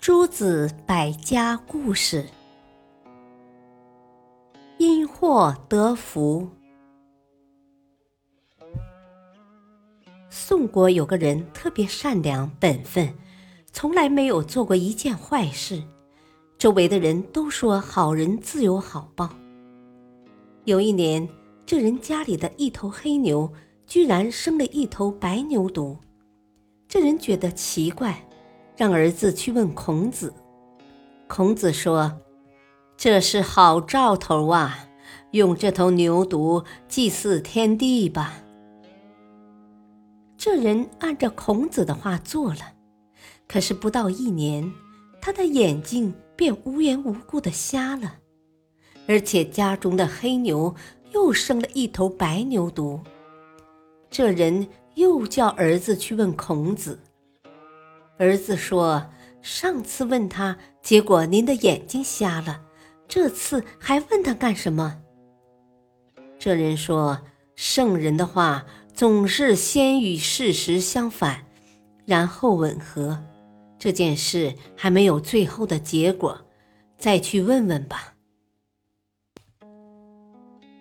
诸子百家故事：因祸得福。宋国有个人特别善良本分，从来没有做过一件坏事。周围的人都说好人自有好报。有一年，这人家里的一头黑牛居然生了一头白牛犊，这人觉得奇怪。让儿子去问孔子。孔子说：“这是好兆头啊，用这头牛犊祭祀天地吧。”这人按照孔子的话做了，可是不到一年，他的眼睛便无缘无故的瞎了，而且家中的黑牛又生了一头白牛犊。这人又叫儿子去问孔子。儿子说：“上次问他，结果您的眼睛瞎了，这次还问他干什么？”这人说：“圣人的话总是先与事实相反，然后吻合。这件事还没有最后的结果，再去问问吧。”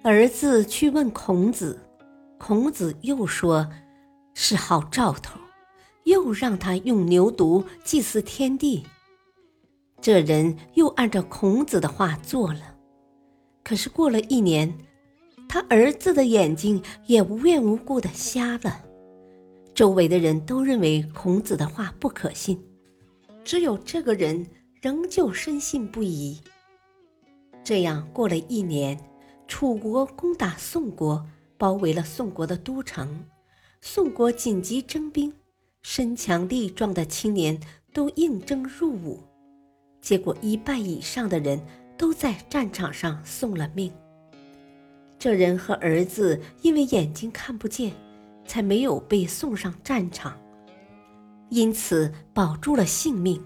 儿子去问孔子，孔子又说：“是好兆头。”又让他用牛犊祭祀天地，这人又按照孔子的话做了。可是过了一年，他儿子的眼睛也无缘无故的瞎了。周围的人都认为孔子的话不可信，只有这个人仍旧深信不疑。这样过了一年，楚国攻打宋国，包围了宋国的都城，宋国紧急征兵。身强力壮的青年都应征入伍，结果一半以上的人都在战场上送了命。这人和儿子因为眼睛看不见，才没有被送上战场，因此保住了性命。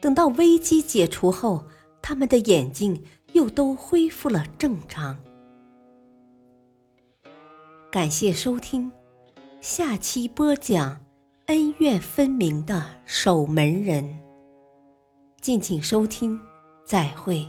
等到危机解除后，他们的眼睛又都恢复了正常。感谢收听，下期播讲。恩怨分明的守门人，敬请收听，再会。